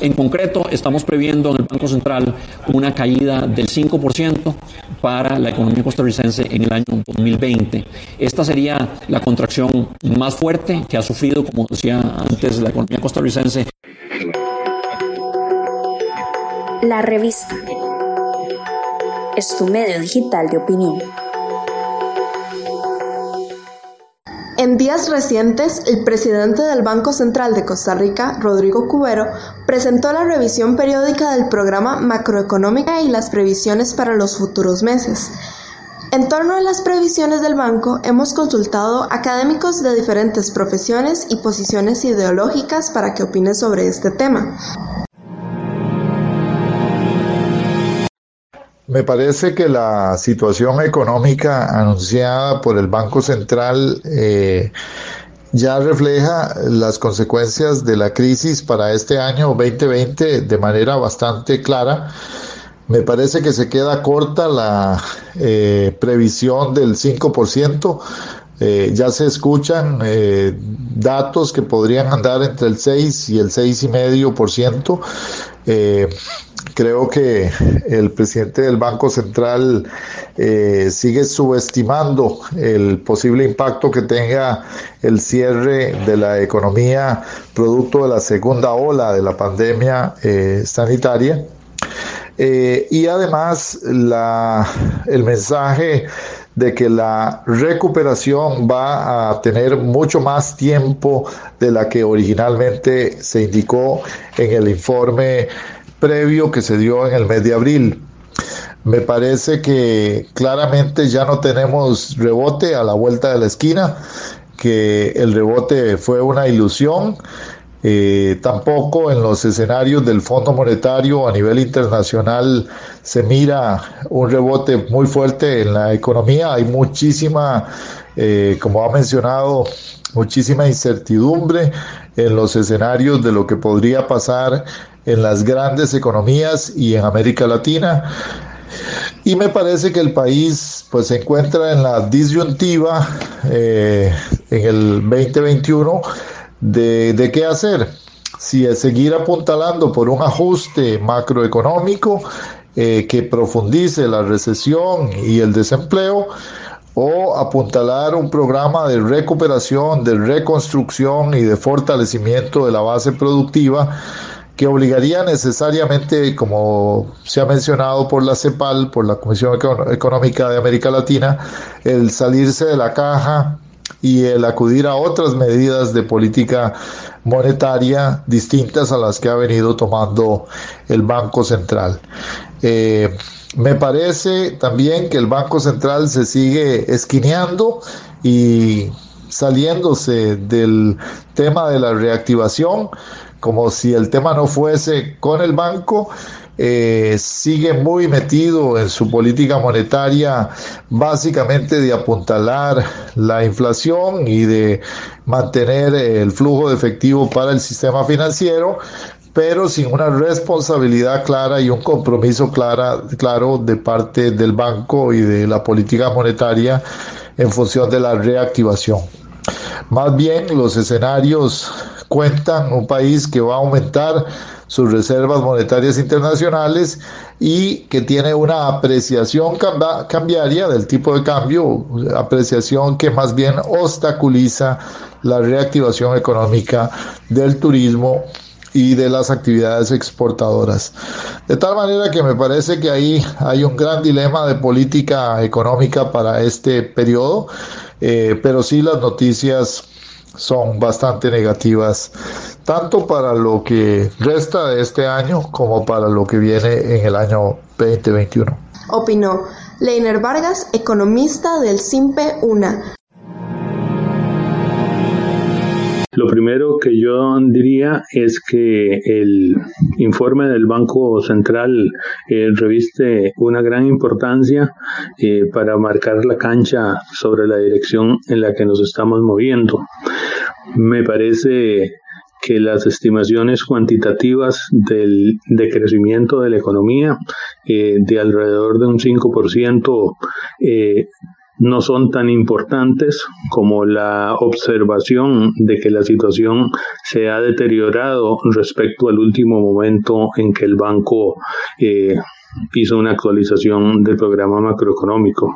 En concreto, estamos previendo en el Banco Central una caída del 5% para la economía costarricense en el año 2020. Esta sería la contracción más fuerte que ha sufrido, como decía antes, la economía costarricense. La revista es tu medio digital de opinión. En días recientes, el presidente del Banco Central de Costa Rica, Rodrigo Cubero, presentó la revisión periódica del programa macroeconómica y las previsiones para los futuros meses. En torno a las previsiones del banco, hemos consultado académicos de diferentes profesiones y posiciones ideológicas para que opinen sobre este tema. Me parece que la situación económica anunciada por el Banco Central eh, ya refleja las consecuencias de la crisis para este año 2020 de manera bastante clara. Me parece que se queda corta la eh, previsión del 5%. Eh, ya se escuchan datos que podrían andar entre el 6 y el 6,5%. Eh, creo que el presidente del Banco Central eh, sigue subestimando el posible impacto que tenga el cierre de la economía producto de la segunda ola de la pandemia eh, sanitaria. Eh, y además la, el mensaje de que la recuperación va a tener mucho más tiempo de la que originalmente se indicó en el informe previo que se dio en el mes de abril. Me parece que claramente ya no tenemos rebote a la vuelta de la esquina, que el rebote fue una ilusión. Eh, tampoco en los escenarios del Fondo Monetario a nivel internacional se mira un rebote muy fuerte en la economía. Hay muchísima, eh, como ha mencionado, muchísima incertidumbre en los escenarios de lo que podría pasar en las grandes economías y en América Latina. Y me parece que el país pues se encuentra en la disyuntiva eh, en el 2021 de, de qué hacer. Si es seguir apuntalando por un ajuste macroeconómico eh, que profundice la recesión y el desempleo, o apuntalar un programa de recuperación, de reconstrucción y de fortalecimiento de la base productiva que obligaría necesariamente, como se ha mencionado por la CEPAL, por la Comisión Económica de América Latina, el salirse de la caja y el acudir a otras medidas de política monetaria distintas a las que ha venido tomando el Banco Central. Eh, me parece también que el Banco Central se sigue esquineando y saliéndose del tema de la reactivación como si el tema no fuese con el banco, eh, sigue muy metido en su política monetaria, básicamente de apuntalar la inflación y de mantener el flujo de efectivo para el sistema financiero, pero sin una responsabilidad clara y un compromiso clara, claro de parte del banco y de la política monetaria en función de la reactivación. Más bien los escenarios cuentan un país que va a aumentar sus reservas monetarias internacionales y que tiene una apreciación cambiaria del tipo de cambio, apreciación que más bien obstaculiza la reactivación económica del turismo y de las actividades exportadoras. De tal manera que me parece que ahí hay un gran dilema de política económica para este periodo, eh, pero sí las noticias son bastante negativas, tanto para lo que resta de este año como para lo que viene en el año 2021. Opinó Leiner Vargas, economista del SIMPE UNA. Lo primero que yo diría es que el informe del Banco Central eh, reviste una gran importancia eh, para marcar la cancha sobre la dirección en la que nos estamos moviendo. Me parece que las estimaciones cuantitativas del decrecimiento de la economía eh, de alrededor de un 5% no son tan importantes como la observación de que la situación se ha deteriorado respecto al último momento en que el banco eh, hizo una actualización del programa macroeconómico.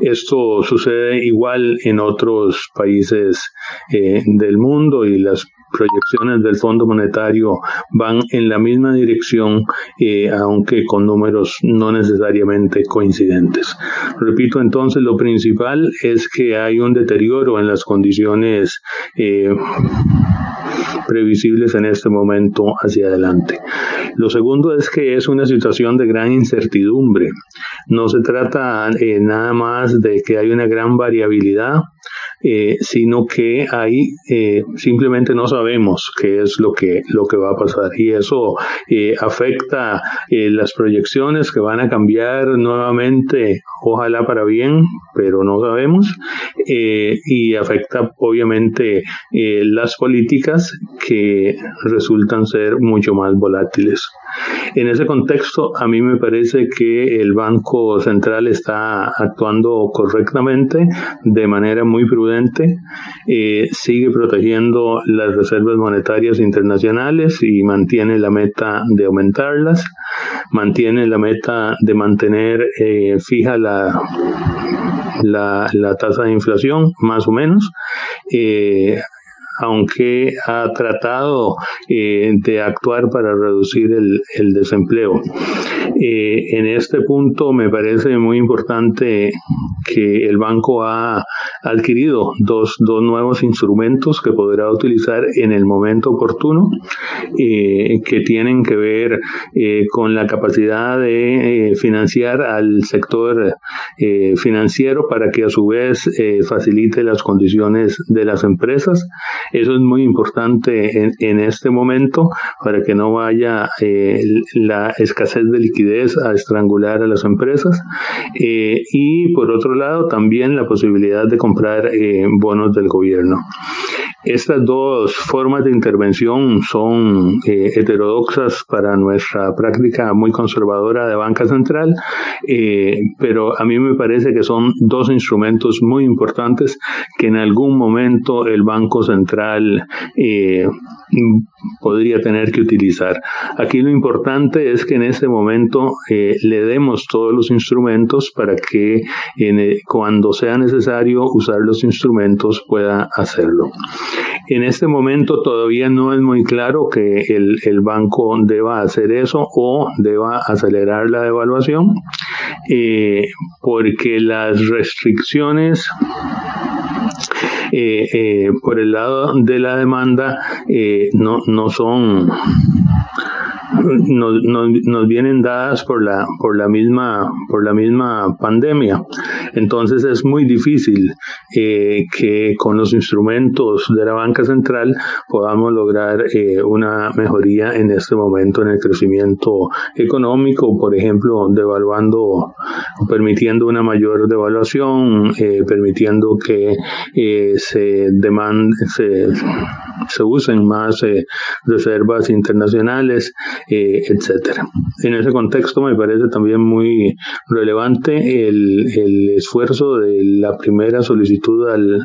Esto sucede igual en otros países eh, del mundo y las proyecciones del Fondo Monetario van en la misma dirección, eh, aunque con números no necesariamente coincidentes. Repito entonces, lo principal es que hay un deterioro en las condiciones eh, previsibles en este momento hacia adelante. Lo segundo es que es una situación de gran incertidumbre. No se trata eh, nada más de que hay una gran variabilidad eh, sino que ahí eh, simplemente no sabemos qué es lo que, lo que va a pasar y eso eh, afecta las proyecciones que van a cambiar nuevamente, ojalá para bien, pero no sabemos, y afecta obviamente las políticas que resultan ser mucho más volátiles. En ese contexto, a mí me parece que el Banco Central está actuando correctamente, de manera muy prudente, eh, sigue protegiendo las reservas monetarias internacionales y mantiene la meta de aumentarlas, mantiene la meta de mantener eh, fija la, la, la, tasa de inflación, más o menos. Eh, aunque ha tratado eh, de actuar para reducir el, desempleo. Eh, en este punto me parece muy importante que el banco ha adquirido dos, dos nuevos instrumentos que podrá utilizar en el momento oportuno, eh, que tienen que ver con la capacidad de financiar al sector financiero para que a su vez facilite las condiciones de las empresas eso es muy importante en, en este momento para que no vaya eh, la escasez de liquidez a estrangular a las empresas. Eh, y por otro lado, también la posibilidad de comprar eh, bonos del gobierno. Estas dos formas de intervención son eh, heterodoxas para nuestra práctica muy conservadora de banca central, eh, pero a mí me parece que son dos instrumentos muy importantes que en algún momento el Banco Central eh, podría tener que utilizar. Aquí lo importante es que en este momento le demos todos los instrumentos para que cuando sea necesario usar los instrumentos pueda hacerlo. En este momento todavía no es muy claro que el, banco deba hacer eso o deba acelerar la devaluación, eh, porque las restricciones eh, eh, por el lado de la demanda no, no son nos, nos, vienen dadas por la, por la misma, por la misma pandemia. Entonces es muy difícil eh, que con los instrumentos de la banca central podamos lograr eh, una mejoría en este momento en el crecimiento económico, por ejemplo, devaluando, permitiendo una mayor devaluación, eh, permitiendo que se demande, se, se usen más reservas internacionales eh, etcétera. En ese contexto me parece también muy relevante el, el esfuerzo de la primera solicitud al,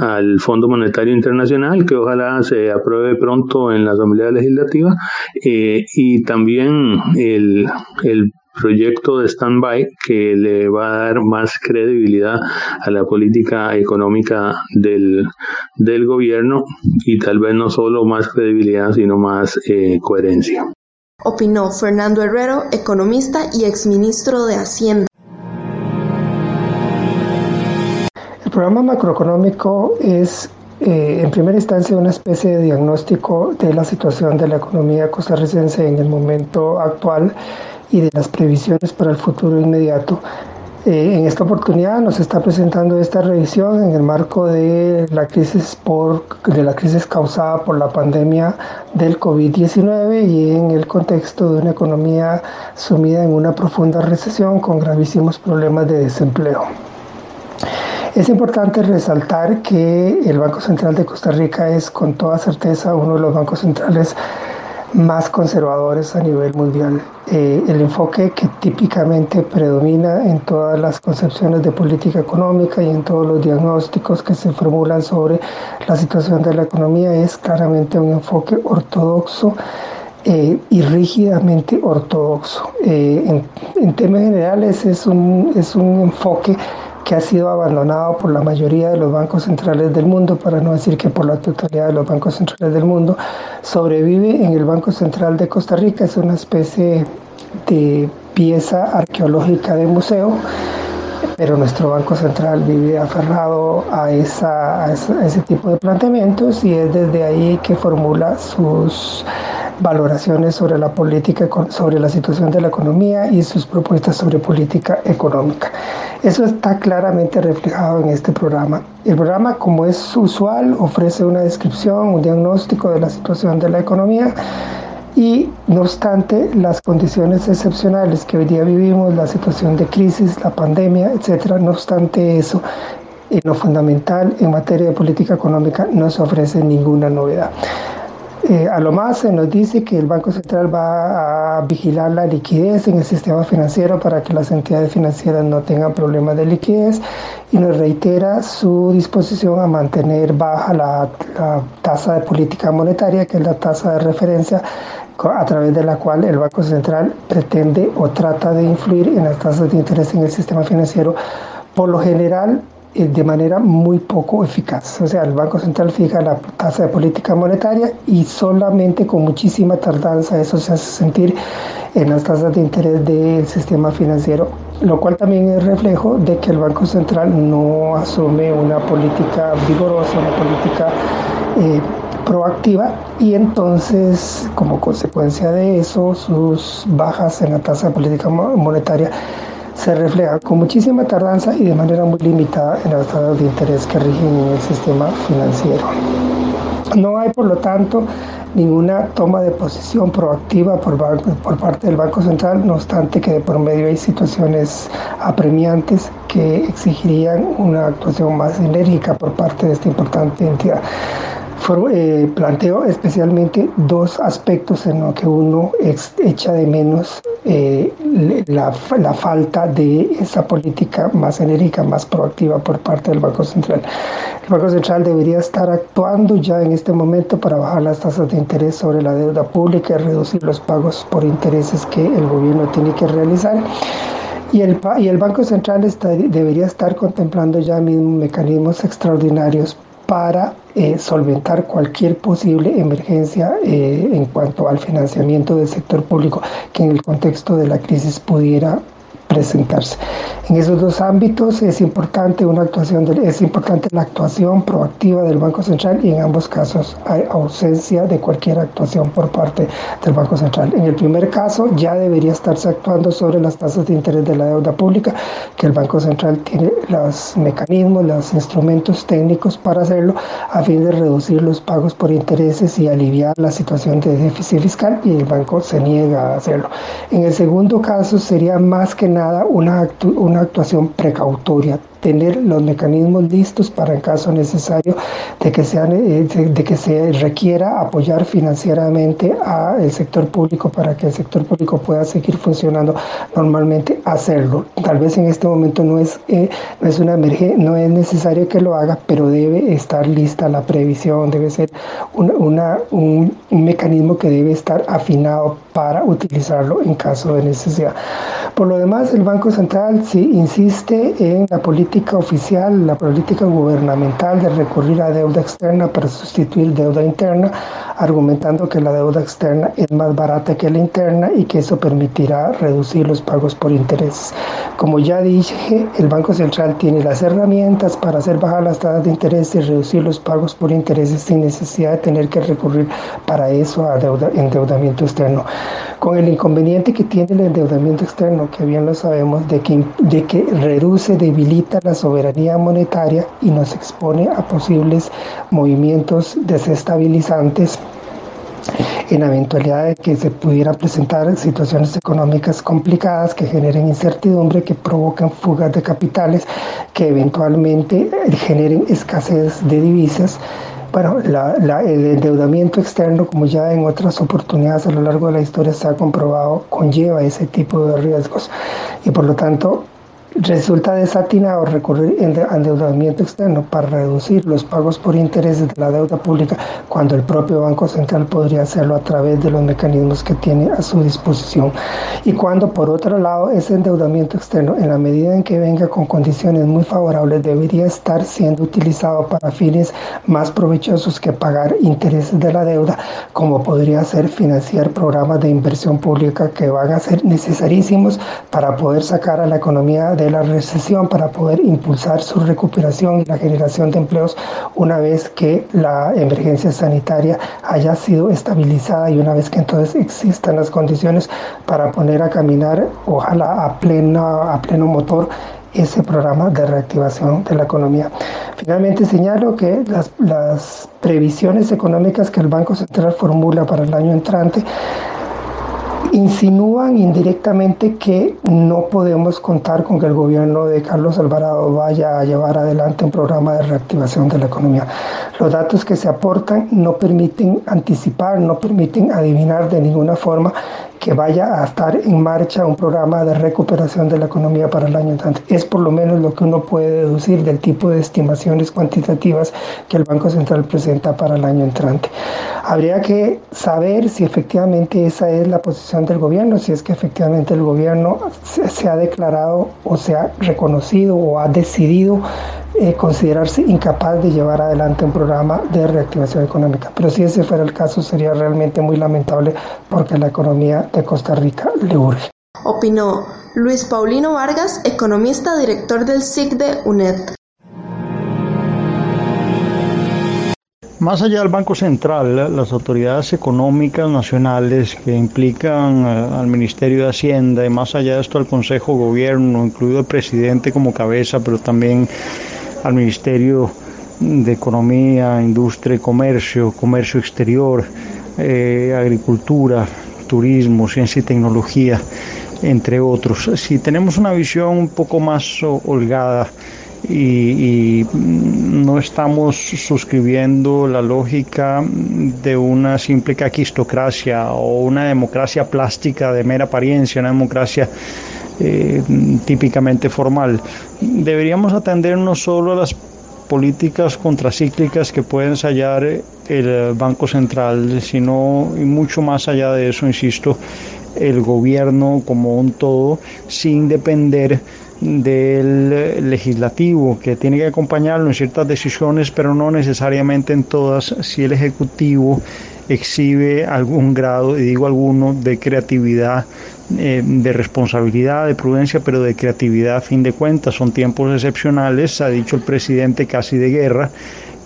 al Fondo Monetario Internacional, que ojalá se apruebe pronto en la Asamblea Legislativa, eh, y también el, el proyecto de stand-by que le va a dar más credibilidad a la política económica del, del gobierno y tal vez no solo más credibilidad, sino más eh, coherencia. Opinó Fernando Herrero, economista y exministro de Hacienda. El programa macroeconómico es eh, en primera instancia una especie de diagnóstico de la situación de la economía costarricense en el momento actual y de las previsiones para el futuro inmediato. Eh, en esta oportunidad nos está presentando esta revisión en el marco de la crisis, por, de la crisis causada por la pandemia del COVID-19 y en el contexto de una economía sumida en una profunda recesión con gravísimos problemas de desempleo. Es importante resaltar que el Banco Central de Costa Rica es con toda certeza uno de los bancos centrales más conservadores a nivel mundial. Eh, el enfoque que típicamente predomina en todas las concepciones de política económica y en todos los diagnósticos que se formulan sobre la situación de la economía es claramente un enfoque ortodoxo eh, y rígidamente ortodoxo. Eh, en, en, temas generales es un, es un enfoque que ha sido abandonado por la mayoría de los bancos centrales del mundo, para no decir que por la totalidad de los bancos centrales del mundo, sobrevive en el Banco Central de Costa Rica, es una especie de pieza arqueológica de museo, pero nuestro Banco Central vive aferrado a, esa, ese tipo de planteamientos y es desde ahí que formula sus valoraciones sobre la política, sobre la situación de la economía y sus propuestas sobre política económica. Eso está claramente reflejado en este programa. El programa, como es usual, ofrece una descripción, un diagnóstico de la situación de la economía y no obstante las condiciones excepcionales que hoy día vivimos, la situación de crisis, la pandemia, etcétera, no obstante eso, en lo fundamental en materia de política económica no se ofrece ninguna novedad. Eh, a lo más se nos dice que el Banco Central va a vigilar la liquidez en el sistema financiero para que las entidades financieras no tengan problemas de liquidez y nos reitera su disposición a mantener baja la, la tasa de política monetaria, que es la tasa de referencia a través de la cual el Banco Central pretende o trata de influir en las tasas de interés en el sistema financiero. Por lo general, de manera muy poco eficaz. O sea, el Banco Central fija la tasa de política monetaria y solamente con muchísima tardanza eso se hace sentir en las tasas de interés del sistema financiero, lo cual también es reflejo de que el Banco Central no asume una política vigorosa, una política eh, proactiva y entonces como consecuencia de eso sus bajas en la tasa de política monetaria se refleja con muchísima tardanza y de manera muy limitada en las tasas de interés que rigen en el sistema financiero. No hay, por lo tanto, ninguna toma de posición proactiva por, por, parte del Banco Central, no obstante que de por medio hay situaciones apremiantes que exigirían una actuación más enérgica por parte de esta importante entidad. Eh, planteo especialmente dos aspectos en los que uno echa de menos eh, la, la, falta de esa política más enérgica, más proactiva por parte del Banco Central. El Banco Central debería estar actuando ya en este momento para bajar las tasas de interés sobre la deuda pública y reducir los pagos por intereses que el gobierno tiene que realizar. Y el, y el Banco Central debería estar contemplando ya mismos mecanismos extraordinarios para eh, solventar cualquier posible emergencia eh, en cuanto al financiamiento del sector público que en el contexto de la crisis pudiera presentarse. En esos dos ámbitos es importante una actuación es importante la actuación proactiva del Banco Central y en ambos casos hay ausencia de cualquier actuación por parte del Banco Central. En el primer caso ya debería estarse actuando sobre las tasas de interés de la deuda pública, que el Banco Central tiene los mecanismos, los instrumentos técnicos para hacerlo a fin de reducir los pagos por intereses y aliviar la situación de déficit fiscal y el banco se niega a hacerlo. En el segundo caso sería más que nada una, una actuación precautoria tener los mecanismos listos para en caso necesario de que, sean, eh, de, que se requiera apoyar financieramente al sector público para que el sector público pueda seguir funcionando normalmente, hacerlo. Tal vez en este momento no es, eh, no es una emergencia, no es necesario que lo haga, pero debe estar lista la previsión, debe ser una, un, un mecanismo que debe estar afinado para utilizarlo en caso de necesidad. Por lo demás, el Banco Central sí insiste en la política oficial, la política gubernamental de recurrir a deuda externa para sustituir deuda interna, argumentando que la deuda externa es más barata que la interna y que eso permitirá reducir los pagos por intereses. Como ya dije, el Banco Central tiene las herramientas para hacer bajar las tasas de interés y reducir los pagos por intereses sin necesidad de tener que recurrir para eso a deuda, endeudamiento externo. Con el inconveniente que tiene el endeudamiento externo, que bien lo sabemos, de que, de que reduce, debilita la soberanía monetaria y nos expone a posibles movimientos desestabilizantes en la eventualidad de que se pudieran presentar situaciones económicas complicadas que generen incertidumbre, que provoquen fugas de capitales, que eventualmente generen escasez de divisas. Bueno, el endeudamiento externo, como ya en otras oportunidades a lo largo de la historia se ha comprobado, conlleva ese tipo de riesgos. Y por lo tanto Resulta desatinado recurrir endeudamiento externo para reducir los pagos por intereses de la deuda pública cuando el propio Banco Central podría hacerlo a través de los mecanismos que tiene a su disposición. Y cuando por otro lado ese endeudamiento externo, en la medida en que venga con condiciones muy favorables, debería estar siendo utilizado para fines más provechosos que pagar intereses de la deuda, como podría ser financiar programas de inversión pública que van a ser necesarísimos para poder sacar a la economía de la recesión para poder impulsar su recuperación y la generación de empleos una vez que la emergencia sanitaria haya sido estabilizada y una vez que entonces existan las condiciones para poner a caminar, ojalá a, plena, a pleno motor, ese programa de reactivación de la economía. Finalmente señalo que las, las previsiones económicas que el Banco Central formula para el año entrante insinúan indirectamente que no podemos contar con que el gobierno de Carlos Alvarado vaya a llevar adelante un programa de reactivación de la economía. Los datos que se aportan no permiten anticipar, no permiten adivinar de ninguna forma que vaya a estar en marcha un programa de recuperación de la economía para el año entrante. Es por lo menos lo que uno puede deducir del tipo de estimaciones cuantitativas que el Banco Central presenta para el año entrante. Habría que saber si efectivamente esa es la posición del gobierno, si es que efectivamente el gobierno se, ha declarado o se ha reconocido o ha decidido eh, considerarse incapaz de llevar adelante un programa de reactivación económica. Pero si ese fuera el caso, sería realmente muy lamentable porque la economía de Costa Rica le urge. Opinó Luis Paulino Vargas, economista director del SIC de UNED. Más allá del Banco Central, las autoridades económicas nacionales que implican eh, al Ministerio de Hacienda y más allá de esto al Consejo de Gobierno, incluido el presidente como cabeza, pero también al Ministerio de Economía, Industria y Comercio, Comercio Exterior, eh, Agricultura, Turismo, Ciencia y Tecnología, entre otros. Si tenemos una visión un poco más holgada, y, no estamos suscribiendo la lógica de una simple caquistocracia o una democracia plástica de mera apariencia, una democracia eh, típicamente formal. Deberíamos atender no solo a las políticas contracíclicas que puede ensayar el Banco Central, sino y mucho más allá de eso, insisto, el gobierno como un todo, sin depender del legislativo que tiene que acompañarlo en ciertas decisiones, pero no necesariamente en todas, si el ejecutivo exhibe algún grado, y digo alguno, de creatividad, eh, de responsabilidad, de prudencia, pero de creatividad a fin de cuentas. Son tiempos excepcionales, ha dicho el presidente, casi de guerra,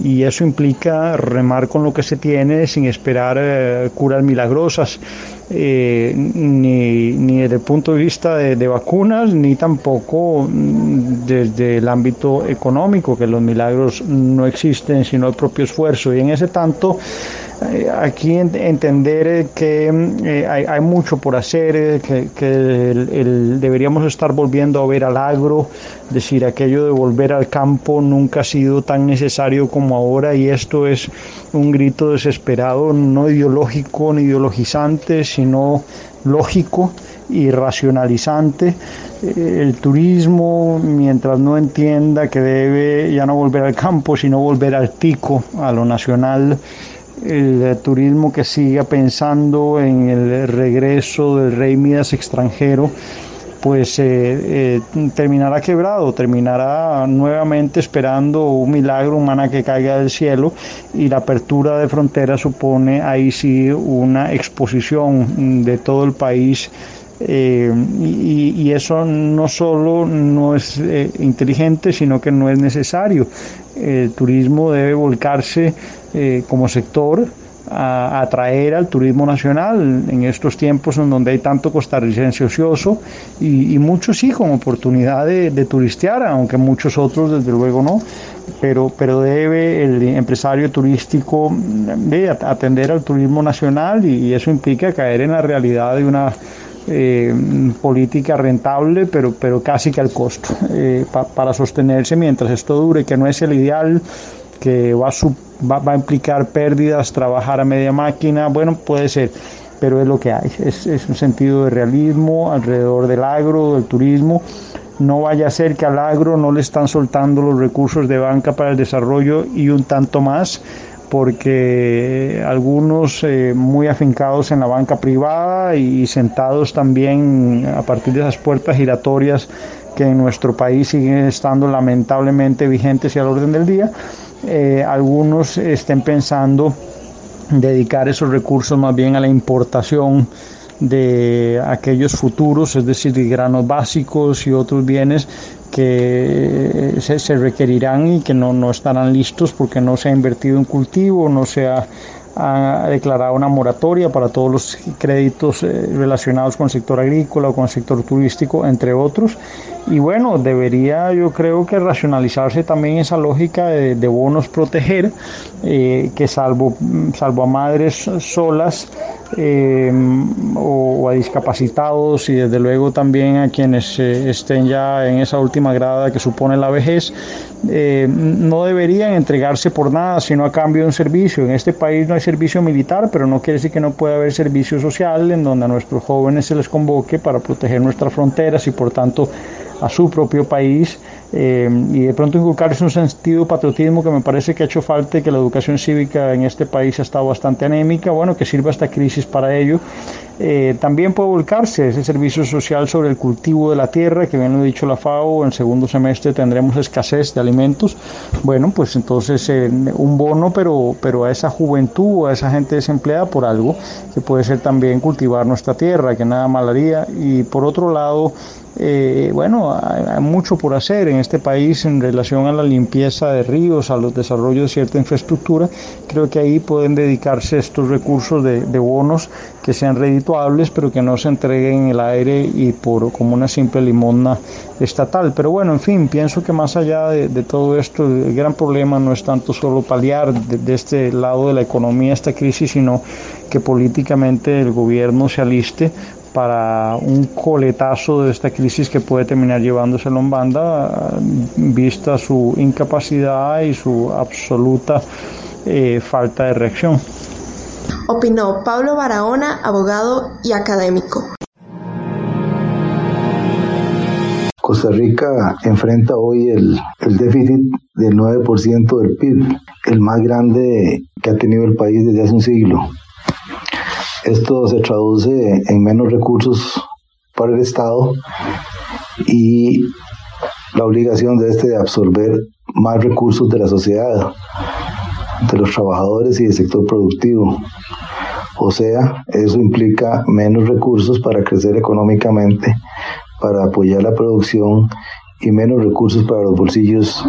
y eso implica remar con lo que se tiene sin esperar eh, curas milagrosas, eh, ni, ni, desde el punto de vista de, vacunas, ni tampoco mm, desde el ámbito económico, que los milagros no existen sino el propio esfuerzo. Y en ese tanto, aquí entender que hay, hay, mucho por hacer, que, el, deberíamos estar volviendo a ver al agro, decir, aquello de volver al campo nunca ha sido tan necesario como ahora y esto es un grito desesperado, no ideológico ni ideologizante, sino lógico y racionalizante. Eh, el turismo, mientras no entienda que debe ya no volver al campo, sino volver al tico, a lo nacional, el turismo que siga pensando en el regreso del rey Midas extranjero, pues eh, eh, terminará quebrado, terminará nuevamente esperando un milagro humana que caiga del cielo y la apertura de fronteras supone ahí sí una exposición de todo el país eh, y, eso no solo no es inteligente, sino que no es necesario. El turismo debe volcarse como sector a atraer al turismo nacional en estos tiempos en donde hay tanto costarricense ocioso y, muchos sí con oportunidad de, turistear, aunque muchos otros desde luego no, pero, pero debe el empresario turístico de atender al turismo nacional y, eso implica caer en la realidad de una eh, política rentable, pero, pero casi que al costo, eh, para sostenerse mientras esto dure, que no es el ideal, que va a, va, a implicar pérdidas, trabajar a media máquina, bueno, puede ser, pero es lo que hay, es, es un sentido de realismo alrededor del agro, del turismo, no vaya a ser que al agro no le están soltando los recursos de banca para el desarrollo y un tanto más porque algunos eh, muy afincados en la banca privada y sentados también a partir de esas puertas giratorias que en nuestro país siguen estando lamentablemente vigentes y al orden del día, eh, algunos estén pensando dedicar esos recursos más bien a la importación de aquellos futuros, es decir, de granos básicos y otros bienes que se, se requerirán y que no, no, estarán listos porque no se ha invertido en cultivo, no se ha, ha declarado una moratoria para todos los créditos eh, relacionados con el sector agrícola o con el sector turístico, entre otros. Y bueno, debería yo creo que racionalizarse también esa lógica de, de bonos proteger, eh, que salvo, salvo a madres solas, eh, o, a discapacitados y desde luego también a quienes eh, estén ya en esa última grada que supone la vejez, eh, no deberían entregarse por nada, sino a cambio de un servicio. En este país no hay servicio militar, pero no quiere decir que no pueda haber servicio social en donde a nuestros jóvenes se les convoque para proteger nuestras fronteras y por tanto a su propio país eh, y de pronto inculcarse un sentido patriotismo que me parece que ha hecho falta y que la educación cívica en este país ha estado bastante anémica, bueno, que sirva esta crisis para ello. Eh, también puede volcarse ese servicio social sobre el cultivo de la tierra, que bien lo ha dicho la FAO, en segundo semestre tendremos escasez de alimentos. Bueno, pues entonces eh, un bono, pero, pero a esa juventud, a esa gente desempleada por algo, que puede ser también cultivar nuestra tierra, que nada mal haría. Y por otro lado, eh, bueno, hay, mucho por hacer en este país en relación a la limpieza de ríos, a los desarrollos de cierta infraestructura. Creo que ahí pueden dedicarse estos recursos de, de bonos que sean redituables, pero que no se entreguen en el aire y por como una simple limosna estatal. Pero bueno, en fin, pienso que más allá de, todo esto, el gran problema no es tanto solo paliar de, de este lado de la economía esta crisis, sino que políticamente el gobierno se aliste para un coletazo de esta crisis que puede terminar llevándose a Lombanda, vista su incapacidad y su absoluta eh, falta de reacción. Opinó Pablo Barahona, abogado y académico. Costa Rica enfrenta hoy el, el déficit del 9% del PIB, el más grande que ha tenido el país desde hace un siglo. Esto se traduce en menos recursos para el Estado y la obligación de este de absorber más recursos de la sociedad, de los trabajadores y del sector productivo. O sea, eso implica menos recursos para crecer económicamente, para apoyar la producción y menos recursos para los bolsillos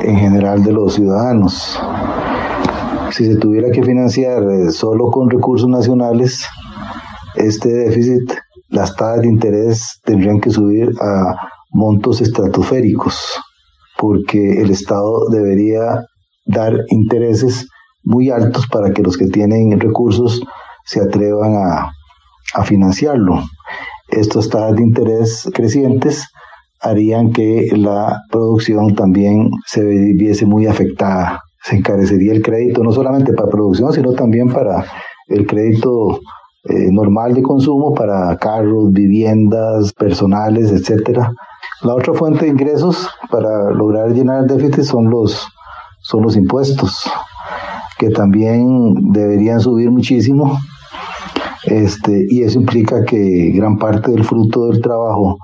en general de los ciudadanos si se tuviera que financiar eh, solo con recursos nacionales, este déficit, las tasas de interés tendrían que subir a montos estratosféricos, porque el Estado debería dar intereses muy altos para que los que tienen recursos se atrevan a, a financiarlo. Estas tasas de interés crecientes harían que la producción también se viese muy afectada se encarecería el crédito, no solamente para producción, sino también para el crédito eh, normal de consumo, para carros, viviendas, personales, etcétera. La otra fuente de ingresos para lograr llenar el déficit son los, son los impuestos, que también deberían subir muchísimo. Este, y eso implica que gran parte del fruto del trabajo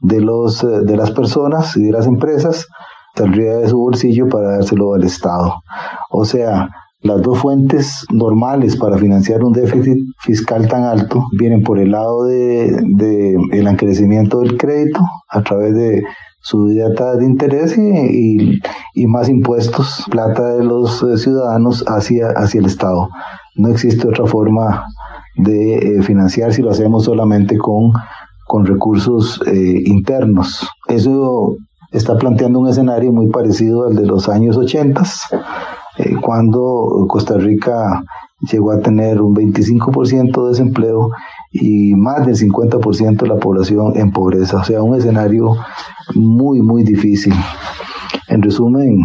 de, los, eh, de las personas y de las empresas saldría de su bolsillo para dárselo al Estado. O sea, las dos fuentes normales para financiar un déficit fiscal tan alto vienen por el lado de, de el encarecimiento del crédito a través de subida de interés y, y, más impuestos, plata de los eh, ciudadanos hacia, hacia el Estado. No existe otra forma de eh, financiar si lo hacemos solamente con, con recursos eh, internos. Eso está planteando un escenario muy parecido al de los años 80, eh, cuando Costa Rica llegó a tener un 25% de desempleo y más del 50% de la población en pobreza. O sea, un escenario muy, muy difícil. En resumen,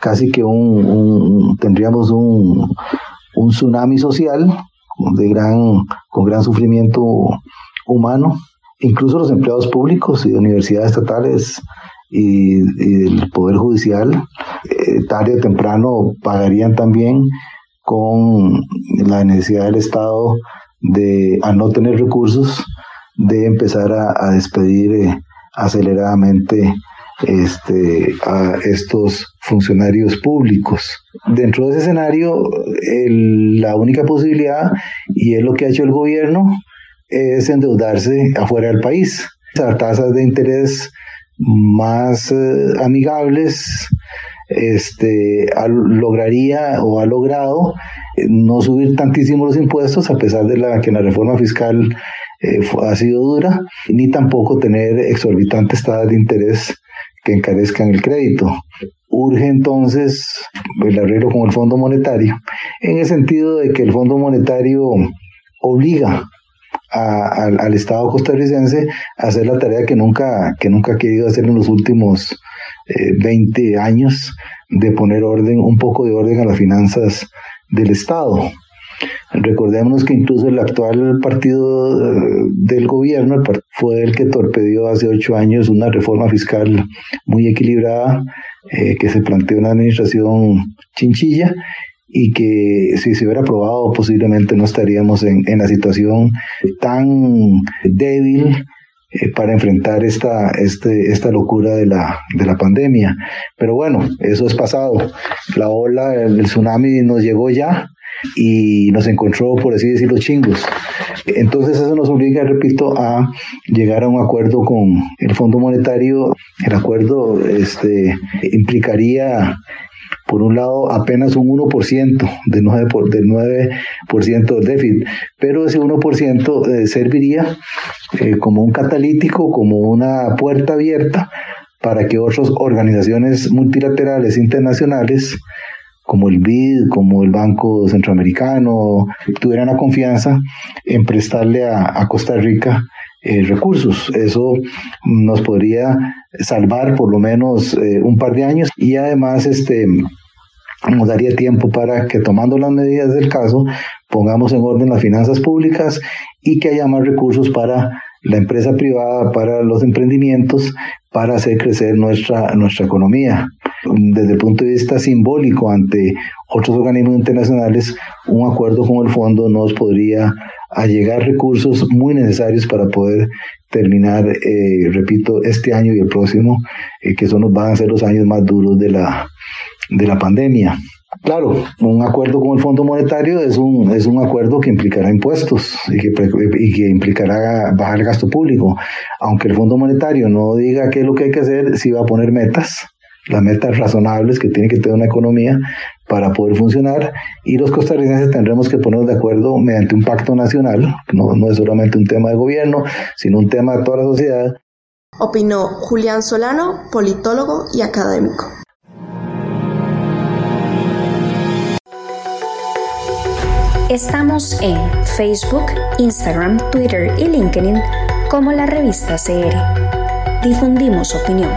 casi que un, tendríamos un, un tsunami social de gran, con gran sufrimiento humano. Incluso los empleados públicos y universidades estatales y, el Poder Judicial, eh, tarde o temprano pagarían también con la necesidad del Estado de, al no tener recursos, de empezar a, despedir eh, aceleradamente este, a estos funcionarios públicos. Dentro de ese escenario, la única posibilidad, y es lo que ha hecho el gobierno, es endeudarse afuera del país. A tasas de interés más eh, amigables, este, lograría o ha logrado eh, no subir tantísimo los impuestos, a pesar de la, que la reforma fiscal eh, ha sido dura, ni tampoco tener exorbitantes tasas de interés que encarezcan el crédito. Urge entonces el arreglo con el Fondo Monetario, en el sentido de que el Fondo Monetario obliga al Estado costarricense a hacer la tarea que nunca, que nunca ha querido hacer en los últimos 20 eh, años, de poner orden, un poco de orden a las finanzas del Estado. Recordémonos que incluso el actual partido eh, del gobierno fue el que torpedió hace ocho años una reforma fiscal muy equilibrada eh, que se planteó en la administración chinchilla y que si se hubiera aprobado posiblemente no estaríamos en, en la situación tan débil eh, para enfrentar esta, este, esta locura de la, de la pandemia. Pero bueno, eso es pasado. La ola, el tsunami nos llegó ya y nos encontró, por así decirlo, chingos. Entonces eso nos obliga, repito, a llegar a un acuerdo con el Fondo Monetario. El acuerdo este, implicaría por un lado, apenas un 1% del 9%, del 9 del déficit, pero ese 1% eh, serviría eh, como un catalítico, como una puerta abierta para que otras organizaciones multilaterales internacionales como el BID, como el Banco Centroamericano, tuvieran la confianza en prestarle a, Costa Rica eh, recursos. Eso nos podría salvar por lo menos un par de años y además este nos daría tiempo para que tomando las medidas del caso pongamos en orden las finanzas públicas y que haya más recursos para la empresa privada, para los emprendimientos, para hacer crecer nuestra, nuestra economía. Desde el punto de vista simbólico ante otros organismos internacionales, un acuerdo con el fondo nos podría allegar recursos muy necesarios para poder terminar, eh, repito, este año y el próximo, eh, que son, van a ser los años más duros de la, de la pandemia. Claro, un acuerdo con el Fondo Monetario es un, es un acuerdo que implicará impuestos y que, y que implicará bajar el gasto público. Aunque el Fondo Monetario no diga qué es lo que hay que hacer, sí va a poner metas, las metas razonables que tiene que tener una economía para poder funcionar y los costarricenses tendremos que ponernos de acuerdo mediante un pacto nacional, no, no es solamente un tema de gobierno, sino un tema de toda la sociedad. Opinó Julián Solano, politólogo y académico. Estamos en Facebook, Instagram, Twitter y LinkedIn como la revista CR. Difundimos opinión.